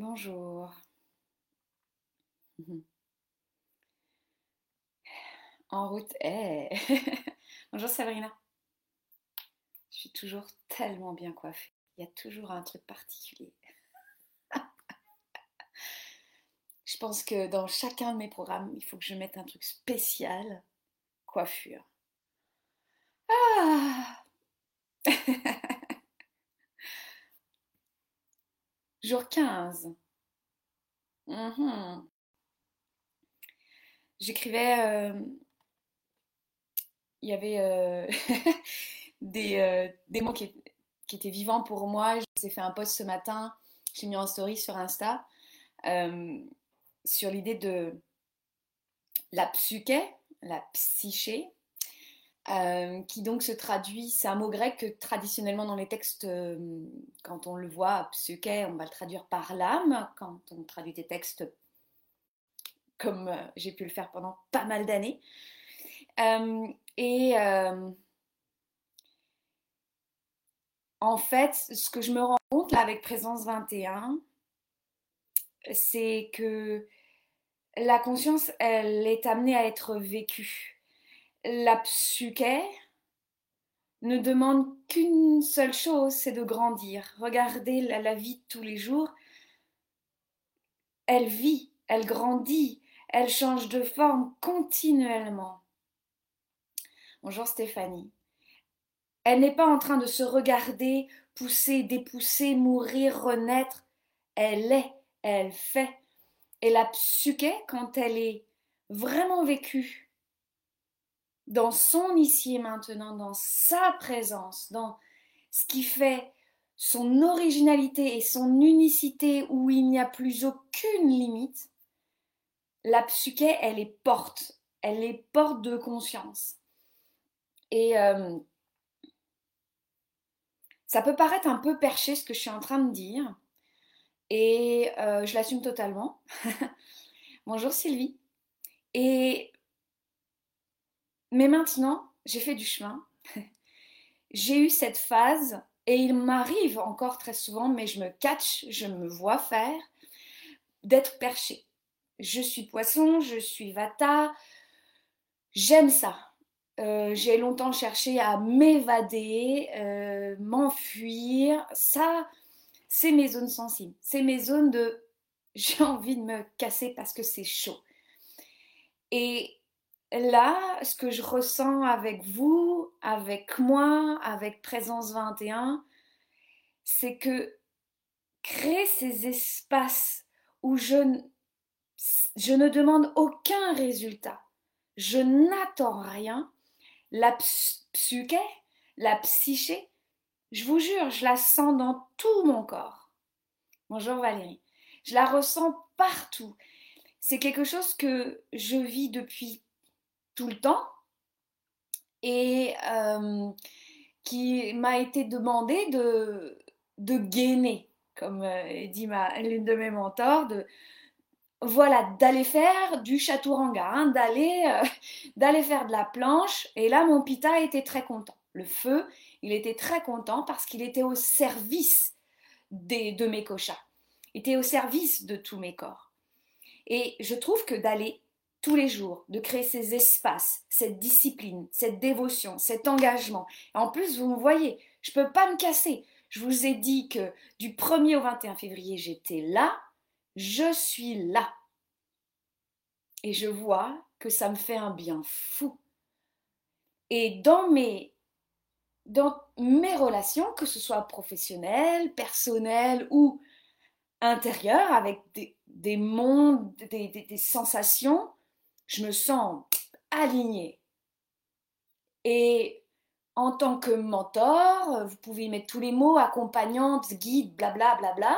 Bonjour. En route. Eh. Bonjour Sabrina. Je suis toujours tellement bien coiffée. Il y a toujours un truc particulier. je pense que dans chacun de mes programmes, il faut que je mette un truc spécial. Coiffure. Ah Jour 15. Mhm. J'écrivais. euh, il y avait euh, des, euh, des mots qui, étaient vivants pour moi. J'ai fait un post ce matin, j'ai mis en story sur Insta, sur l'idée de la psyché, la psyché, euh, qui donc se traduit, c'est un mot grec que traditionnellement dans les textes, euh, quand on le voit, psyché, on va le traduire par l'âme, quand on traduit des textes comme euh, j'ai pu le faire pendant pas mal d'années. Et en fait, ce que je me rends compte avec Présence 21, c'est que la conscience, elle est amenée à être vécue. La psyché ne demande qu'une seule chose, c'est de grandir. Regardez la, vie de tous les jours. Elle vit, elle grandit, elle change de forme continuellement. Bonjour Stéphanie. Elle n'est pas en train de se regarder, pousser, dépousser, mourir, renaître. Elle est, elle fait. Et la psyché, quand elle est vraiment vécue dans son ici et maintenant, dans sa présence, dans ce qui fait son originalité et son unicité où il n'y a plus aucune limite, la psyché, elle est porte, elle est porte de conscience. Et euh, ça peut paraître un peu perché ce que je suis en train de dire, et euh, je l'assume totalement. Bonjour Sylvie. Et mais maintenant, j'ai fait du chemin. j'ai eu cette phase, et il m'arrive encore très souvent, mais je me catch, je me vois faire, d'être perché. Je suis poisson, je suis vata, j'aime ça. Euh, j'ai longtemps cherché à m'évader, euh, m'enfuir. Ça, c'est mes zones sensibles. C'est mes zones de j'ai envie de me casser parce que c'est chaud. Et là, ce que je ressens avec vous, avec moi, avec Présence 21, c'est que créer ces espaces où je, je ne demande aucun résultat, je n'attends rien, la psyché, la psyché, je vous jure, je la sens dans tout mon corps. Bonjour Valérie. Je la ressens partout. C'est quelque chose que je vis depuis tout le temps et euh, qui m'a été demandé de, de gainer, comme euh, dit l'une de mes mentors, de, voilà, d'aller faire du chaturanga, hein, d'aller euh, d'aller faire de la planche. Et là, mon pita était très content. Le feu, il était très content parce qu'il était au service des, de mes koshas, était au service de tous mes corps. Et je trouve que d'aller tous les jours, de créer ces espaces, cette discipline, cette dévotion, cet engagement. Et en plus, vous me voyez, je ne peux pas me casser. Je vous ai dit que du 1er au 21 février, j'étais là, je suis là. Et je vois que ça me fait un bien fou. Et dans mes, dans mes relations, que ce soit professionnelles, personnelles ou intérieures, avec des, des mondes, des, des, des sensations, je me sens alignée. Et en tant que mentor, vous pouvez mettre tous les mots, accompagnante, guide, blabla, blabla.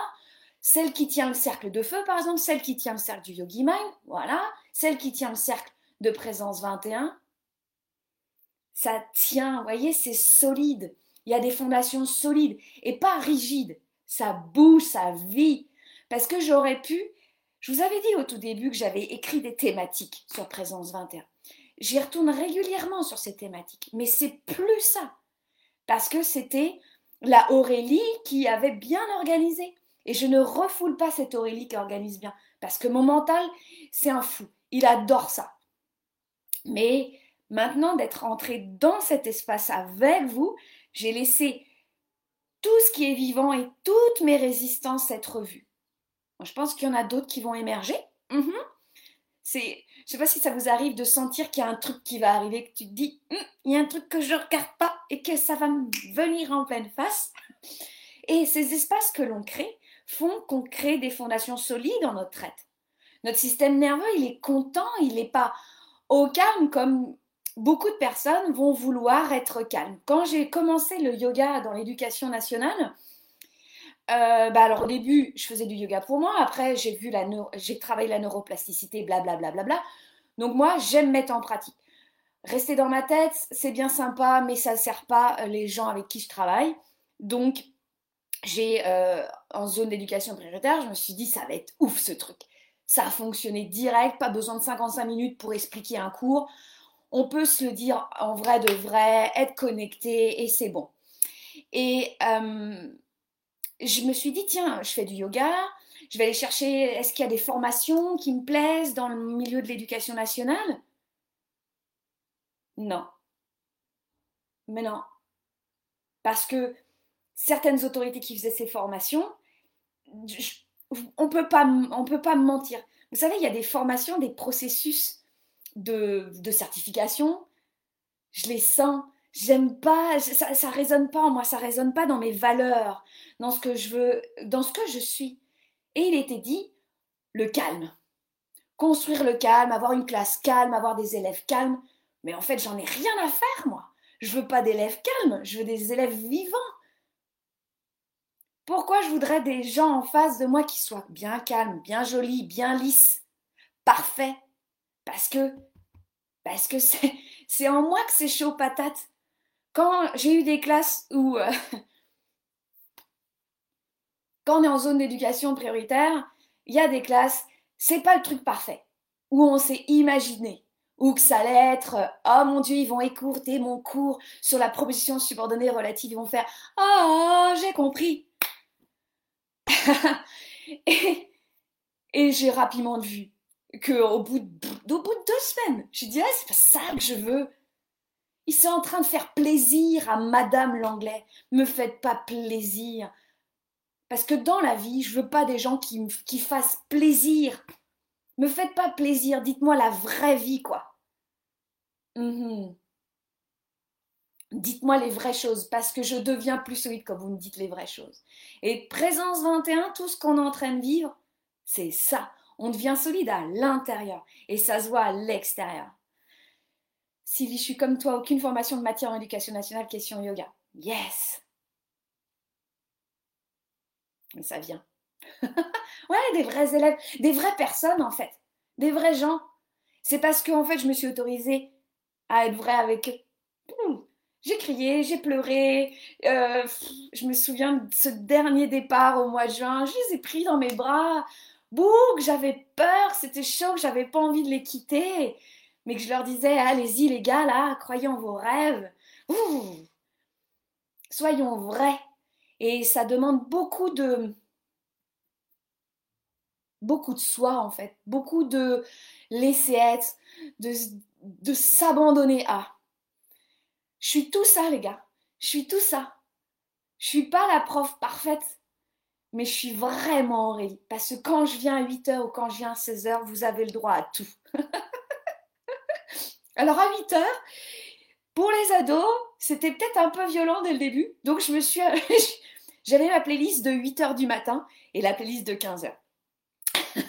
Celle qui tient le cercle de feu, par exemple, celle qui tient le cercle du Yogi Mind, voilà. Celle qui tient le cercle de présence 21. Ça tient, vous voyez, c'est solide. Il y a des fondations solides et pas rigides. Ça bouge, ça vit. Parce que j'aurais pu je vous avais dit au tout début que j'avais écrit des thématiques sur Présence 21. J'y retourne régulièrement sur ces thématiques, mais c'est plus ça. Parce que c'était la Aurélie qui avait bien organisé. Et je ne refoule pas cette Aurélie qui organise bien, parce que mon mental, c'est un fou. Il adore ça. Mais maintenant d'être entré dans cet espace avec vous, j'ai laissé tout ce qui est vivant et toutes mes résistances être vues. Je pense qu'il y en a d'autres qui vont émerger. Mhm. C'est, je sais pas si ça vous arrive de sentir qu'il y a un truc qui va arriver, que tu te dis, hum, il y a un truc que je regarde pas et que ça va me venir en pleine face. Et ces espaces que l'on crée font qu'on crée des fondations solides dans notre tête. Notre système nerveux, il est content, il n'est pas au calme comme beaucoup de personnes vont vouloir être calmes. Quand j'ai commencé le yoga dans l'éducation nationale, euh, bah alors au début, je faisais du yoga pour moi. Après, j'ai vu la j'ai travaillé la neuroplasticité, blablabla. Bla, bla, bla, Donc moi, j'aime mettre en pratique. Rester dans ma tête, c'est bien sympa, mais ça ne sert pas euh, les gens avec qui je travaille. Donc, j'ai euh, en zone d'éducation prioritaire, je me suis dit, ça va être ouf ce truc. Ça a fonctionné direct, pas besoin de 55 minutes pour expliquer un cours. On peut se le dire en vrai de vrai, être connecté et c'est bon. Et je me suis dit, tiens, je fais du yoga, je vais aller chercher, est-ce qu'il y a des formations qui me plaisent dans le milieu de l'éducation nationale? Non. Mais non. Parce que certaines autorités qui faisaient ces formations, on peut pas, on peut pas me mentir. Vous savez, il y a des formations, des processus de, de certification. Je les sens, j'aime pas, ça, ça résonne pas en moi, ça résonne pas dans mes valeurs, dans ce que je veux, dans ce que je suis. Et il était dit le calme. Construire le calme, avoir une classe calme, avoir des élèves calmes. Mais en fait, j'en ai rien à faire, moi. Je veux pas d'élèves calmes, je veux des élèves vivants. Pourquoi je voudrais des gens en face de moi qui soient bien calmes, bien jolis, bien lisses, parfaits? Parce que parce que c'est en moi que c'est chaud patate quand j'ai eu des classes où, euh, quand on est en zone d'éducation prioritaire, il y a des classes, c'est pas le truc parfait, où on s'est imaginé, ou que ça allait être, euh, oh mon Dieu, ils vont écourter mon cours sur la proposition subordonnée relative, ils vont faire, oh, j'ai compris. et, j'ai rapidement vu qu'au bout, de, au bout de deux semaines, j'ai dit, ah, c'est pas ça que je veux. Ils sont en train de faire plaisir à Madame Langlais. Me faites pas plaisir. Parce que dans la vie, je veux pas des gens qui, qui fassent plaisir. Me faites pas plaisir. Dites-moi la vraie vie, quoi. Mhm. Dites-moi les vraies choses, parce que je deviens plus solide quand vous me dites les vraies choses. Et présence 21, tout ce qu'on est en train de vivre, c'est ça. On devient solide à l'intérieur et ça se voit à l'extérieur. Sylvie, je suis comme toi, aucune formation de matière en éducation nationale, question yoga. Yes Mais ça vient. ouais, des vrais élèves, des vraies personnes en fait, des vrais gens. C'est parce que en fait, je me suis autorisée à être vraie avec eux. J'ai crié, j'ai pleuré. Euh, je me souviens de ce dernier départ au mois de juin. Je les ai pris dans mes bras. Bouh, j'avais peur, c'était chaud, j'avais pas envie de les quitter mais que je leur disais allez-y les gars là, croyez en vos rêves, soyons vrais. Et ça demande beaucoup de beaucoup de soi en fait, beaucoup de laisser être, de, de s'abandonner à. Je suis tout ça les gars, je suis tout ça. Je suis pas la prof parfaite, mais je suis vraiment Aurélie. Parce que quand je viens à 8h ou quand je viens à 16h, vous avez le droit à tout. Alors à 8 heures, pour les ados, c'était peut-être un peu violent dès le début. Donc je me suis. J'avais ma playlist de 8 heures du matin et la playlist de 15 heures.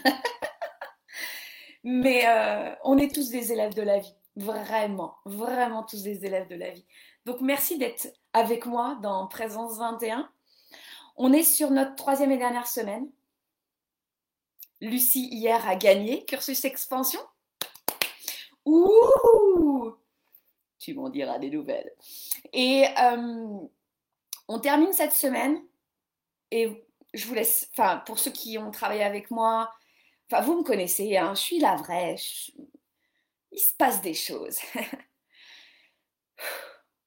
Mais euh, on est tous des élèves de la vie. Vraiment, vraiment tous des élèves de la vie. Donc merci d'être avec moi dans Présence 21. On est sur notre troisième et dernière semaine. Lucie hier a gagné cursus expansion. Ouh Tu m'en diras des nouvelles. Et euh, on termine cette semaine. Et je vous laisse, enfin, pour ceux qui ont travaillé avec moi, enfin, vous me connaissez, hein, je suis la vraie. Il se passe des choses.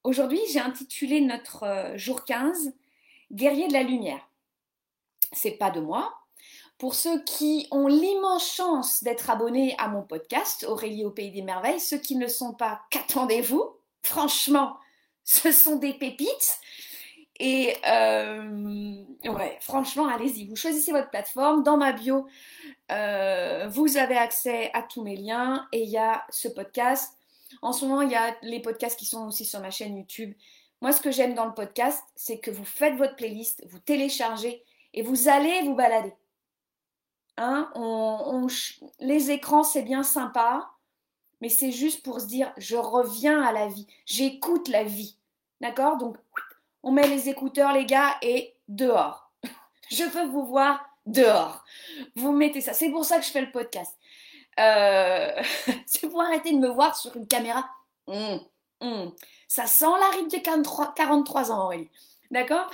Aujourd'hui, j'ai intitulé notre euh, jour 15 Guerrier de la lumière. c'est pas de moi. Pour ceux qui ont l'immense chance d'être abonnés à mon podcast, Aurélie au Pays des Merveilles, ceux qui ne le sont pas, qu'attendez-vous? Franchement, ce sont des pépites. Et euh, ouais, franchement, allez-y, vous choisissez votre plateforme. Dans ma bio, euh, vous avez accès à tous mes liens et il y a ce podcast. En ce moment, il y a les podcasts qui sont aussi sur ma chaîne YouTube. Moi, ce que j'aime dans le podcast, c'est que vous faites votre playlist, vous téléchargez et vous allez vous balader. Hein, on, les écrans, c'est bien sympa, mais c'est juste pour se dire, je reviens à la vie, j'écoute la vie. D'accord? Donc, on met les écouteurs, les gars, et dehors. je veux vous voir dehors. Vous mettez ça. C'est pour ça que je fais le podcast. Euh, c'est pour arrêter de me voir sur une caméra. Hum, hum. Ça sent la ride de 43, 43 ans, Aurélie. D'accord?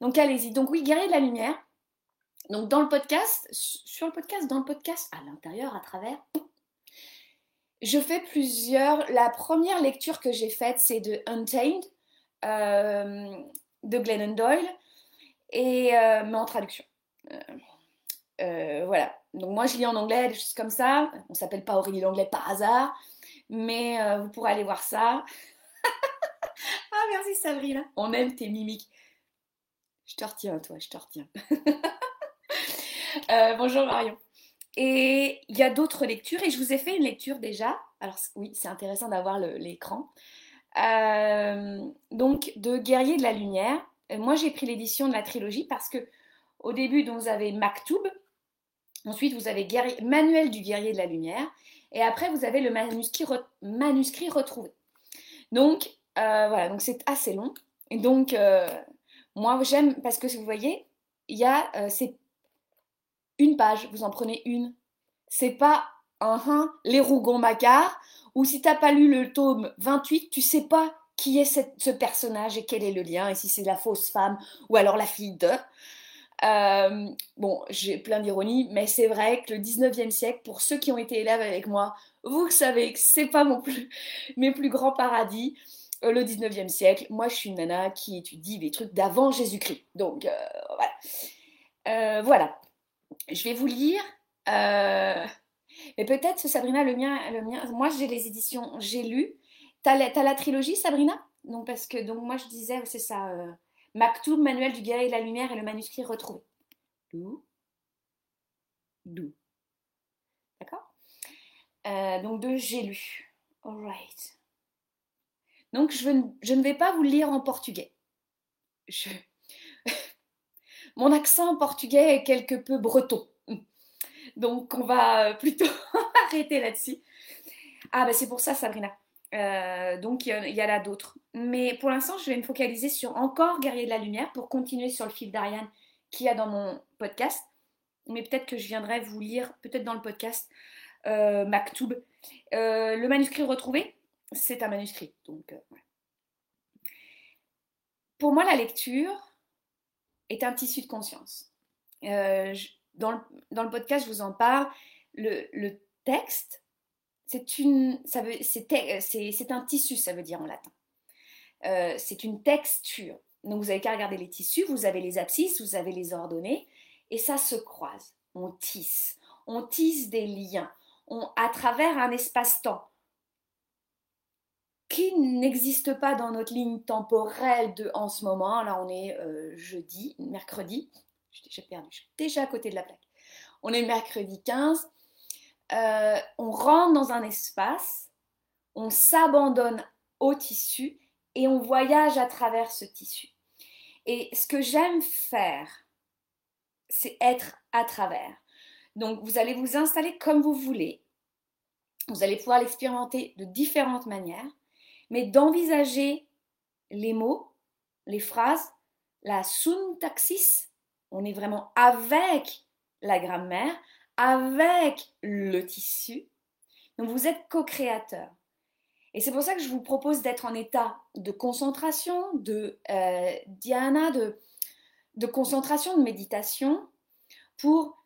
Donc allez-y. Donc oui, guerrier de la lumière. Donc dans le podcast, sur le podcast, dans le podcast, à l'intérieur, à travers, je fais plusieurs. La première lecture que j'ai faite, c'est de Untamed euh, de Glennon Doyle, et, euh, mais en traduction. Euh, voilà. Donc moi je lis en anglais, des choses comme ça. On s'appelle pas Aurélie l'anglais par hasard, mais vous pourrez aller voir ça. ah merci Sabrina. On aime tes mimiques. Je te retiens toi, je te retiens. bonjour Marion. Et il y a d'autres lectures et je vous ai fait une lecture déjà. Alors oui, c'est intéressant d'avoir l'écran. Euh, donc de Guerrier de la Lumière. Euh, moi j'ai pris l'édition de la trilogie parce que au début vous avez Maktoub, ensuite vous avez Manuel du Guerrier de la Lumière, et après vous avez le manuscrit, retrouvé. Donc euh, voilà, donc c'est assez long. Et donc moi j'aime parce que vous voyez, il y a c'est une page, vous en prenez une. C'est pas un, un les Rougon-Macquart ou si t'as pas lu le tome 28, tu sais pas qui est ce personnage et quel est le lien, et si c'est la fausse femme ou alors la fille de. Euh, bon, j'ai plein d'ironie, mais c'est vrai que le 19e siècle, pour ceux qui ont été élèves avec moi, vous savez que c'est pas mon plus, mes plus grands paradis. Euh, le 19e siècle, moi je suis une nana qui étudie des trucs d'avant Jésus-Christ. Donc euh, voilà. voilà. Je vais vous lire. Mais peut-être, Sabrina, le mien, le mien, moi j'ai les éditions, j'ai lu. T'as la, la trilogie, Sabrina? Donc parce que donc moi je disais, c'est ça, euh, Maktoub, Manuel du guerrier de la lumière et le manuscrit retrouvé. D'où? D'où? D'accord? Euh, Donc de j'ai lu. Alright. Donc je, je, ne vais pas vous lire en portugais. Je... Mon accent portugais est quelque peu breton. Donc, on va plutôt arrêter là-dessus. Ah, bah c'est pour ça, Sabrina. Euh, donc, il y, en a d'autres. Mais pour l'instant, je vais me focaliser sur encore Guerrier de la Lumière pour continuer sur le fil d'Ariane qu'il y a dans mon podcast. Mais peut-être que je viendrai vous lire, peut-être dans le podcast, euh, Maktoub. Euh, le manuscrit retrouvé, c'est un manuscrit. Donc, Pour moi, la lecture est un tissu de conscience. Je, dans le, podcast, je vous en parle. Le, texte, c'est un tissu, ça veut dire en latin. Euh, c'est une texture. Donc vous avez qu'à regarder les tissus, vous avez les abscisses, vous avez les ordonnées, et ça se croise. On tisse, on tisse des liens, on, à travers un espace-temps qui n'existe pas dans notre ligne temporelle de en ce moment. Là, on est euh, jeudi, mercredi, j'ai perdu, je suis déjà à côté de la plaque. On est mercredi 15. Euh, on rentre dans un espace, on s'abandonne au tissu et on voyage à travers ce tissu. Et ce que j'aime faire, c'est être à travers. Donc vous allez vous installer comme vous voulez. Vous allez pouvoir l'expérimenter de différentes manières, mais d'envisager les mots, les phrases, la syntaxis, on est vraiment avec la grammaire, avec le tissu. Donc vous êtes co-créateur. Et c'est pour ça que je vous propose d'être en état de concentration, de euh, dhyana, de, de concentration, de méditation, pour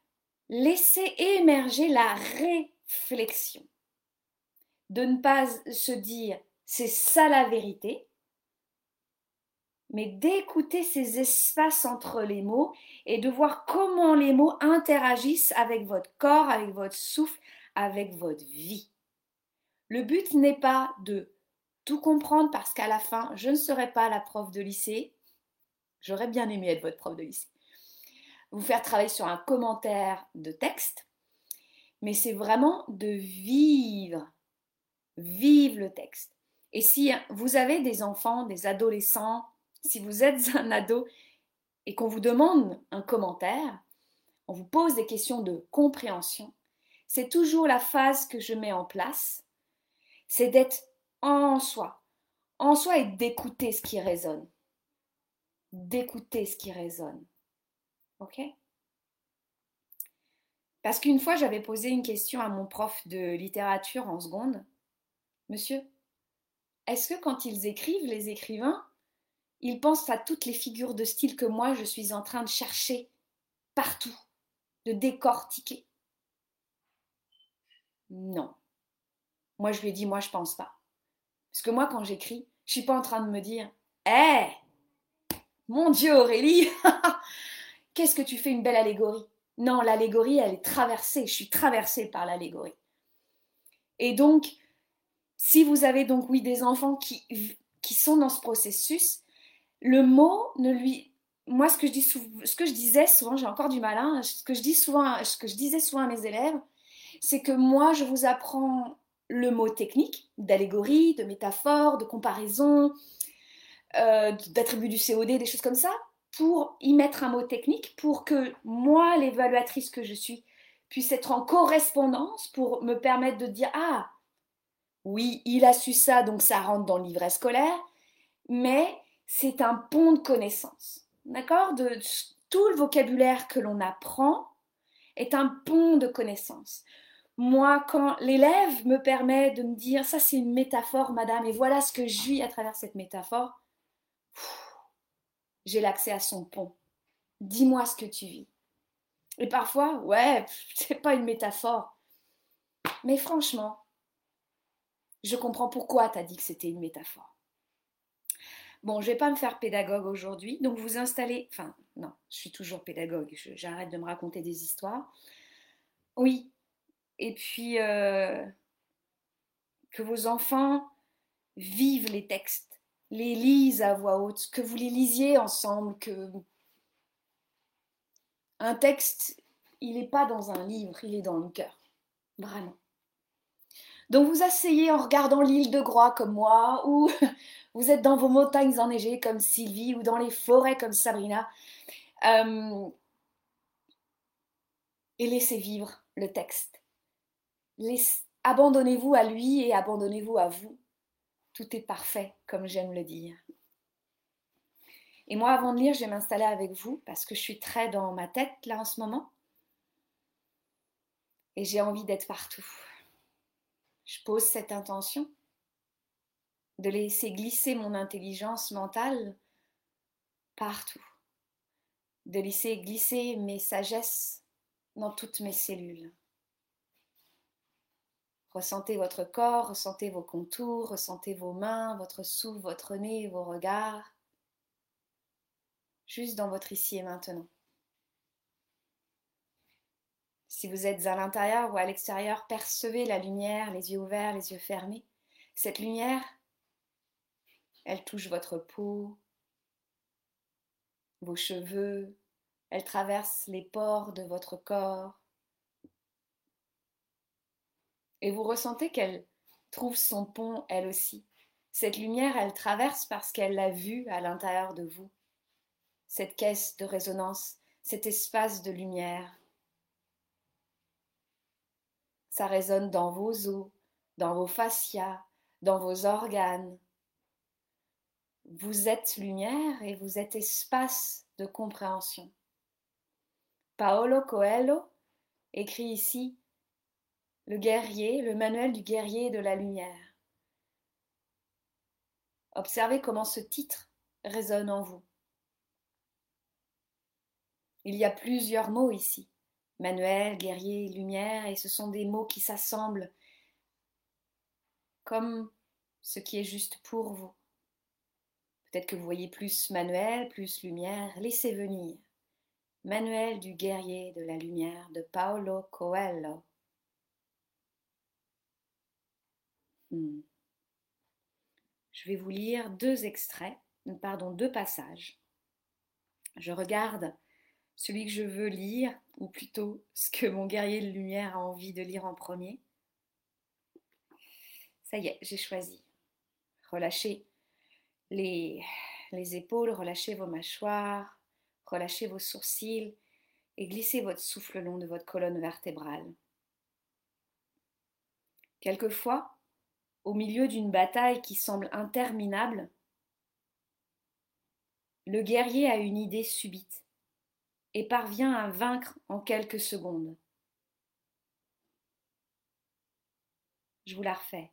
laisser émerger la réflexion. De ne pas se dire c'est ça la vérité, mais d'écouter ces espaces entre les mots et de voir comment les mots interagissent avec votre corps, avec votre souffle, avec votre vie. Le but n'est pas de tout comprendre parce qu'à la fin, je ne serai pas la prof de lycée. J'aurais bien aimé être votre prof de lycée. Vous faire travailler sur un commentaire de texte, mais c'est vraiment de vivre, vivre le texte. Et si vous avez des enfants, des adolescents, si vous êtes un ado et qu'on vous demande un commentaire, on vous pose des questions de compréhension, c'est toujours la phase que je mets en place, c'est d'être en soi, en soi et d'écouter ce qui résonne. D'écouter ce qui résonne. OK? Parce qu'une fois, j'avais posé une question à mon prof de littérature en seconde. Monsieur, est-ce que quand ils écrivent, les écrivains, ils pensent à toutes les figures de style que moi je suis en train de chercher partout, de décortiquer? Non. Moi je lui dit, moi je pense pas. Parce que moi quand j'écris, je suis pas en train de me dire, hé, mon Dieu Aurélie, qu'est-ce que tu fais une belle allégorie? Non, l'allégorie, elle est traversée, je suis traversée par l'allégorie. Et donc, si vous avez donc, oui, des enfants qui, qui sont dans ce processus, le mot ne lui. Moi, ce que je, dis ce que je disais souvent, j'ai encore du mal, hein, ce, que je dis souvent, ce que je disais souvent à mes élèves, c'est que moi, je vous apprends le mot technique, d'allégorie, de métaphore, de comparaison, euh, d'attribut du COD, des choses comme ça, pour y mettre un mot technique, pour que moi, l'évaluatrice que je suis, puisse être en correspondance pour me permettre de dire Ah, oui, il a su ça, donc ça rentre dans livret scolaire, mais c'est un pont de connaissances. D'accord? De, Tout le vocabulaire que l'on apprend est un pont de connaissances. Moi, quand l'élève me permet de me dire ça c'est une métaphore, madame, et voilà ce que je vis à travers cette métaphore, j'ai l'accès à son pont. Dis-moi ce que tu vis. Et parfois, ouais, c'est pas une métaphore. Mais franchement, je comprends pourquoi tu as dit que c'était une métaphore. Bon, je vais pas me faire pédagogue aujourd'hui, donc vous installez. Enfin, non, je suis toujours pédagogue, j'arrête de me raconter des histoires. Oui, et puis euh, que vos enfants vivent les textes, les lisent à voix haute, que vous les lisiez ensemble, que. Un texte, il n'est pas dans un livre, il est dans le cœur. Vraiment. Donc vous asseyez en regardant l'île de Groix comme moi, ou vous êtes dans vos montagnes enneigées comme Sylvie, ou dans les forêts comme Sabrina. Euh, et laissez vivre le texte. Abandonnez-vous à lui et abandonnez-vous à vous. Tout est parfait, comme j'aime le dire. Et moi, avant de lire, je vais m'installer avec vous parce que je suis très dans ma tête là en ce moment. Et j'ai envie d'être partout je pose cette intention de laisser glisser mon intelligence mentale partout, de laisser glisser mes sagesses dans toutes mes cellules. Ressentez votre corps, ressentez vos contours, ressentez vos mains, votre souffle, votre nez, vos regards, juste dans votre ici et maintenant. Si vous êtes à l'intérieur ou à l'extérieur, percevez la lumière, les yeux ouverts, les yeux fermés. Cette lumière, elle touche votre peau, vos cheveux, elle traverse les pores de votre corps. Et vous ressentez qu'elle trouve son pont, elle aussi. Cette lumière, elle traverse parce qu'elle l'a vue à l'intérieur de vous. Cette caisse de résonance, cet espace de lumière. Ça résonne dans vos os, dans vos fascias, dans vos organes. Vous êtes lumière et vous êtes espace de compréhension. Paolo Coelho écrit ici Le guerrier, le manuel du guerrier de la lumière. Observez comment ce titre résonne en vous. Il y a plusieurs mots ici. Manuel, guerrier, lumière, et ce sont des mots qui s'assemblent comme ce qui est juste pour vous. Peut-être que vous voyez plus Manuel, plus lumière. Laissez venir. Manuel du guerrier de la lumière de Paolo Coelho. Hmm. Je vais vous lire deux extraits, pardon, deux passages. Je regarde celui que je veux lire, ou plutôt ce que mon guerrier de lumière a envie de lire en premier. Ça y est, j'ai choisi. Relâchez les, les épaules, relâchez vos mâchoires, relâchez vos sourcils et glissez votre souffle le long de votre colonne vertébrale. Quelquefois, au milieu d'une bataille qui semble interminable, le guerrier a une idée subite et parvient à vaincre en quelques secondes. Je vous la refais.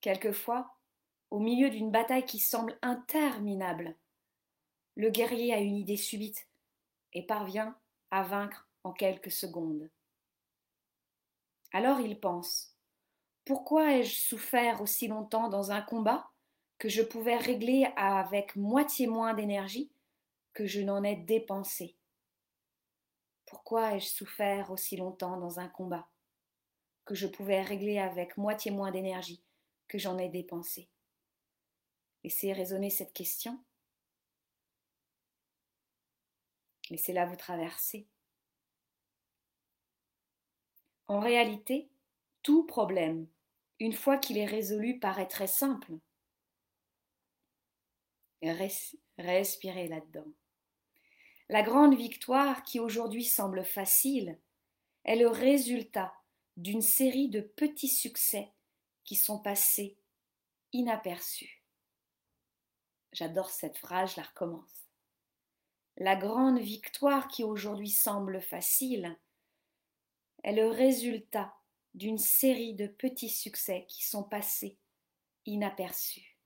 Quelquefois, au milieu d'une bataille qui semble interminable, le guerrier a une idée subite et parvient à vaincre en quelques secondes. Alors il pense Pourquoi ai-je souffert aussi longtemps dans un combat que je pouvais régler avec moitié moins d'énergie que je n'en ai dépensé? Pourquoi ai-je souffert aussi longtemps dans un combat que je pouvais régler avec moitié moins d'énergie que j'en ai dépensé? Laissez résonner cette question Laissez-la vous traverser. En réalité, tout problème, une fois qu'il est résolu, paraît très simple. respirez là-dedans. La grande victoire qui aujourd'hui semble facile est le résultat d'une série de petits succès qui sont passés inaperçus. J'adore cette phrase, je la recommence. La grande victoire qui aujourd'hui semble facile est le résultat d'une série de petits succès qui sont passés inaperçus.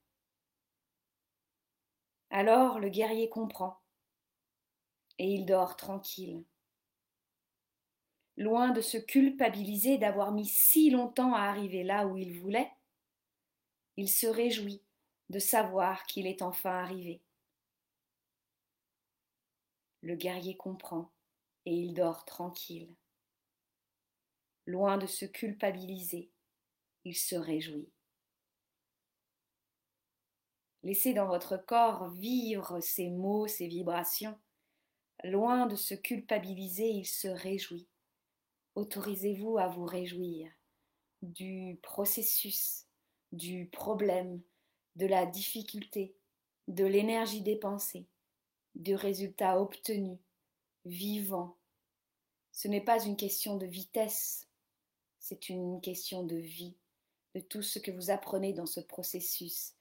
Alors le guerrier comprend et il dort tranquille. Loin de se culpabiliser d'avoir mis si longtemps à arriver là où il voulait, il se réjouit de savoir qu'il est enfin arrivé. Le guerrier comprend et il dort tranquille. Loin de se culpabiliser, il se réjouit. Laissez dans votre corps vivre ces mots, ces vibrations. Loin de se culpabiliser, il se réjouit. Autorisez-vous à vous réjouir du processus, du problème, de la difficulté, de l'énergie dépensée, du résultat obtenu, vivant. Ce n'est pas une question de vitesse, c'est une question de vie, de tout ce que vous apprenez dans ce processus,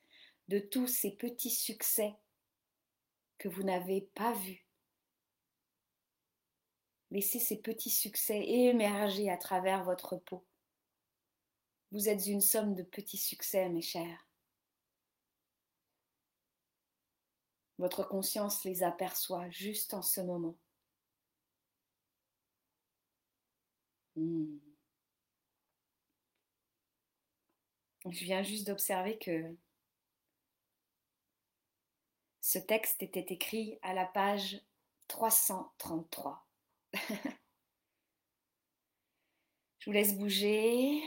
de tous ces petits succès que vous n'avez pas vus. Laissez ces petits succès émerger à travers votre peau. Vous êtes une somme de petits succès, mes chers. Votre conscience les aperçoit juste en ce moment. Hmm. Je viens juste d'observer que ce texte était écrit à la page 333. Je vous laisse bouger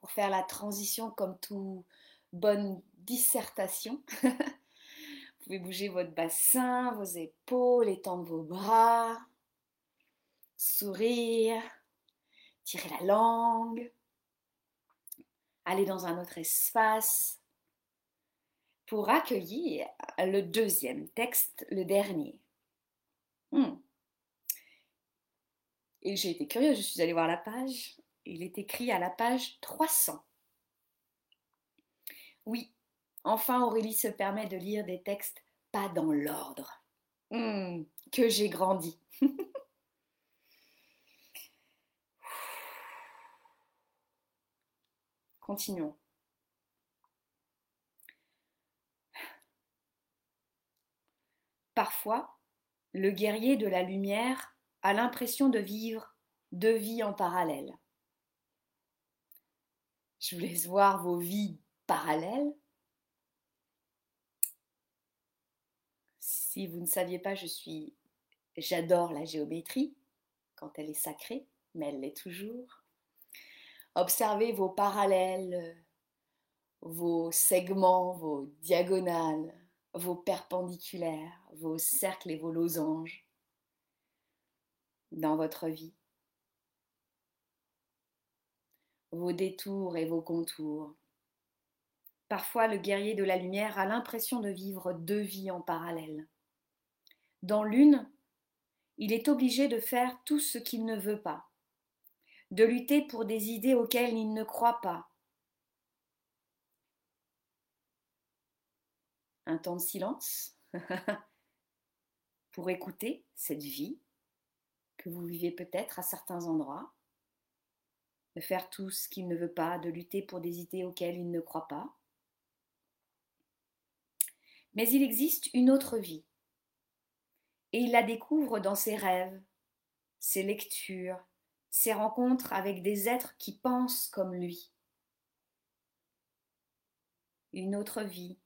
pour faire la transition comme toute bonne dissertation. Vous pouvez bouger votre bassin, vos épaules, étendre vos bras, sourire, tirer la langue, aller dans un autre espace pour accueillir le deuxième texte, le dernier. Hmm. Et j'ai été curieuse, je suis allée voir la page. Il est écrit à la page 300. Oui, Enfin, Aurélie se permet de lire des textes pas dans l'ordre. Hmm, que j'ai grandi. Continuons. Parfois, le guerrier de la lumière l'impression de vivre deux vies en parallèle. Je vous laisse voir vos vies parallèles Si vous ne saviez pas, je suis j'adore la géométrie quand elle est sacrée, mais elle l'est toujours. Observez vos parallèles, vos segments, vos diagonales, vos perpendiculaires, vos cercles et vos losanges dans votre vie. Vos détours et vos contours. Parfois, le guerrier de la lumière a l'impression de vivre deux vies en parallèle. Dans l'une, il est obligé de faire tout ce qu'il ne veut pas, de lutter pour des idées auxquelles il ne croit pas. Un temps de silence pour écouter cette vie que vous vivez peut-être à certains endroits, de faire tout ce qu'il ne veut pas, de lutter pour des idées auxquelles il ne croit pas. Mais il existe une autre vie. Et il la découvre dans ses rêves, ses lectures, ses rencontres avec des êtres qui pensent comme lui. Une autre vie,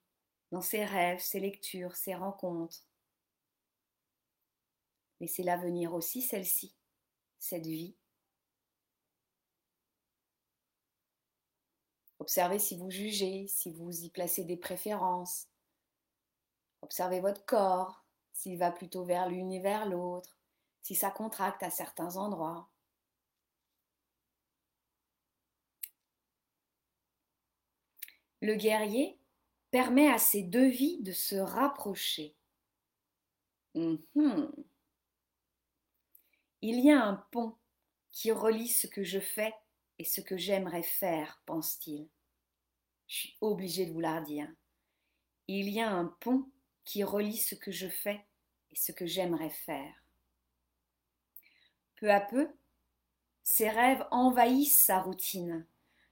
dans ses rêves, ses lectures, ses rencontres. Laissez-la venir aussi, celle-ci, cette vie. Observez si vous jugez, si vous y placez des préférences, Observez votre corps, s'il va plutôt vers l'une et vers l'autre, si ça contracte à certains endroits. Le guerrier permet à ces deux vies de se rapprocher. Mhm. Il y a un pont qui relie ce que je fais et ce que j'aimerais faire, pense-t-il. Je suis obligé de vous la dire. Il y a un pont qui relie ce que je fais et ce que j'aimerais faire. Peu à peu, ses rêves envahissent sa routine,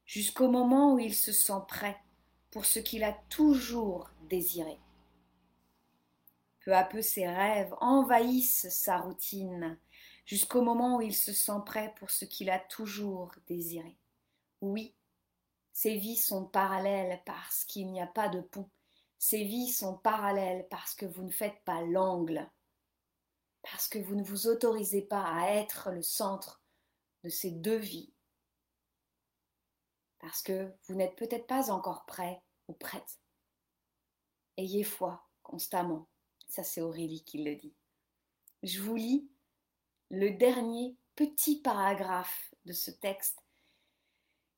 jusqu'au moment où il se sent prêt pour ce qu'il a toujours désiré. Peu à peu, ses rêves envahissent sa routine, jusqu'au moment où il se sent prêt pour ce qu'il a toujours désiré. Oui, ses vies sont parallèles parce qu'il n'y a pas de pont ces vies sont parallèles parce que vous ne faites pas l'angle, parce que vous ne vous autorisez pas à être le centre de ces deux vies, parce que vous n'êtes peut-être pas encore prêt ou prête. Ayez foi constamment. Ça, c'est Aurélie qui le dit. Je vous lis le dernier petit paragraphe de ce texte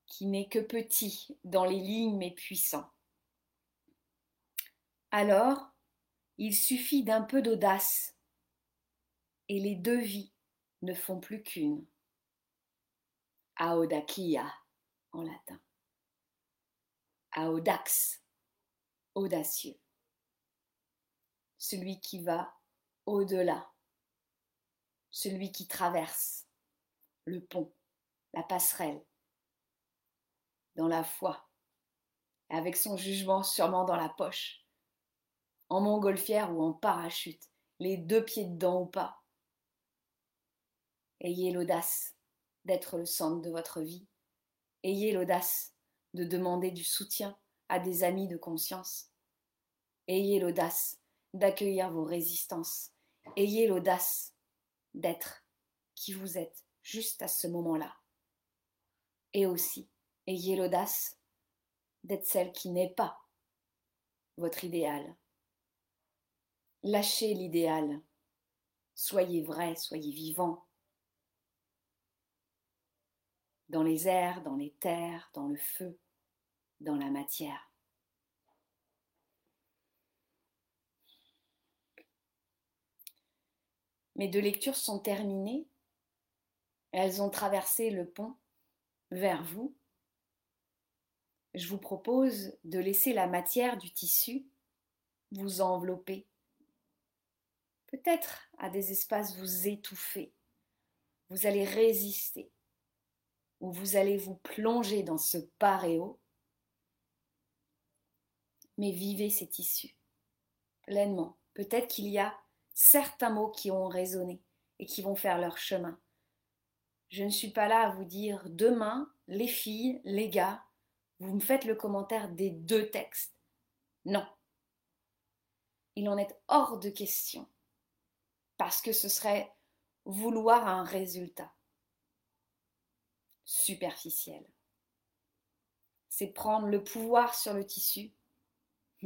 qui n'est que petit dans les lignes mais puissant. Alors, il suffit d'un peu d'audace, et les deux vies ne font plus qu'une. Aodakia en latin. Aodax, audacieux. Celui qui va au-delà, celui qui traverse le pont, la passerelle, dans la foi, avec son jugement sûrement dans la poche en montgolfière ou en parachute, les deux pieds dedans ou pas. Ayez l'audace d'être le centre de votre vie. Ayez l'audace de demander du soutien à des amis de conscience. Ayez l'audace d'accueillir vos résistances. Ayez l'audace d'être qui vous êtes juste à ce moment-là. Et aussi, ayez l'audace d'être celle qui n'est pas votre idéal, Lâchez l'idéal. Soyez vrai, soyez vivant. Dans les airs, dans les terres, dans le feu, dans la matière. Mes deux lectures sont terminées. Elles ont traversé le pont vers vous. Je vous propose de laisser la matière du tissu vous envelopper peut-être à des espaces vous étouffer. Vous allez résister ou vous allez vous plonger dans ce paréo. Mais vivez ces tissus pleinement. Peut-être qu'il y a certains mots qui ont résonné et qui vont faire leur chemin. Je ne suis pas là à vous dire demain, les filles, les gars, vous me faites le commentaire des deux textes. Non. il en est hors de question. Parce que ce serait vouloir un résultat superficiel. C'est prendre le pouvoir sur le tissu?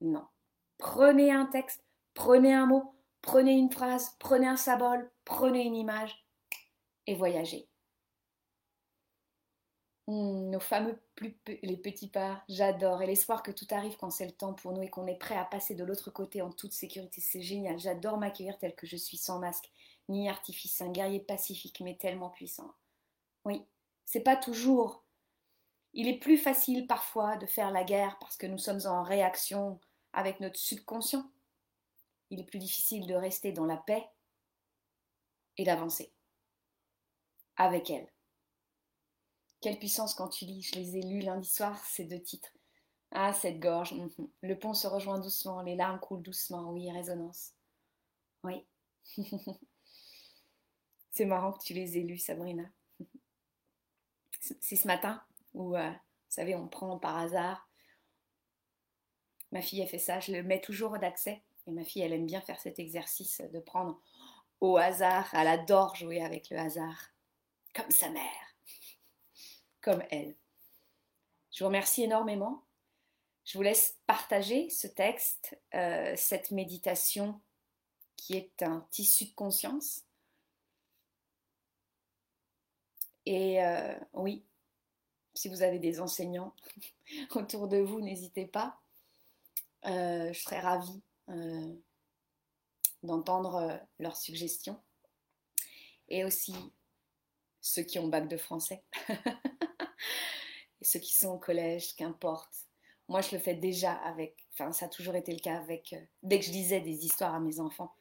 non. Prenez un texte, prenez un mot, prenez une phrase, prenez un symbole, prenez une image et voyagez. Hmm, nos fameux petits pas, j'adore. Et l'espoir que tout arrive quand c'est le temps pour nous et qu'on est prêt à passer de l'autre côté en toute sécurité, c'est génial. J'adore m'accueillir tel que je suis, sans masque, ni artifice, un guerrier pacifique, mais tellement puissant. Oui, c'est pas toujours. Il est plus facile parfois de faire la guerre parce que nous sommes en réaction avec notre subconscient. Il est plus difficile de rester dans la paix et d'avancer avec elle. Quelle puissance quand tu lis. Je les ai lus lundi soir, ces deux titres. Ah, cette gorge. Mhm. Le pont se rejoint doucement, les larmes coulent doucement. Oui, résonance. Oui. C'est marrant que tu les aies lus, Sabrina. C'est ce matin où, euh, vous savez, on prend par hasard. Ma fille a fait ça, je le mets toujours d'accès. Ma fille, elle aime bien faire cet exercice de prendre au hasard. Elle adore jouer avec le hasard, comme sa mère comme elle. Je vous remercie énormément. Je vous laisse partager ce texte, euh, cette méditation qui est un tissu de conscience. Et euh, oui, si vous avez des enseignants autour de vous, n'hésitez pas. Euh, je serais ravie d'entendre leurs suggestions. Et aussi ceux qui ont bac de français. et ceux qui sont au collège, qu'importe. Moi, je le fais déjà avec, enfin, ça a toujours été le cas avec, euh, dès que je lisais des histoires à mes enfants,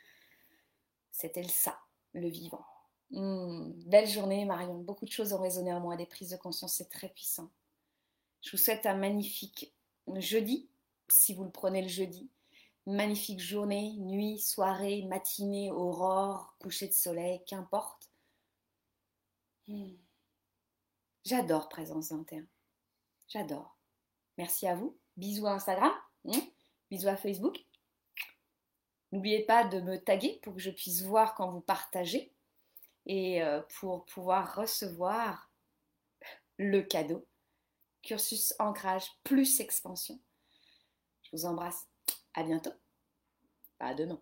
c'était le ça, le vivant. Hmm, belle journée, Marion. Beaucoup de choses ont résonné en moi, des prises de conscience, c'est très puissant. Je vous souhaite un magnifique jeudi, si vous le prenez le jeudi. Magnifique journée, nuit, soirée, matinée, aurore, coucher de soleil, qu'importe. Hmm. J'adore Présence 21. J'adore. Merci à vous. Bisous à Instagram. Hmm. Bisous à Facebook. N'oubliez pas de me taguer pour que je puisse voir quand vous partagez et euh, pour pouvoir recevoir le cadeau. Cursus ancrage plus expansion. Je vous embrasse. À bientôt. À demain.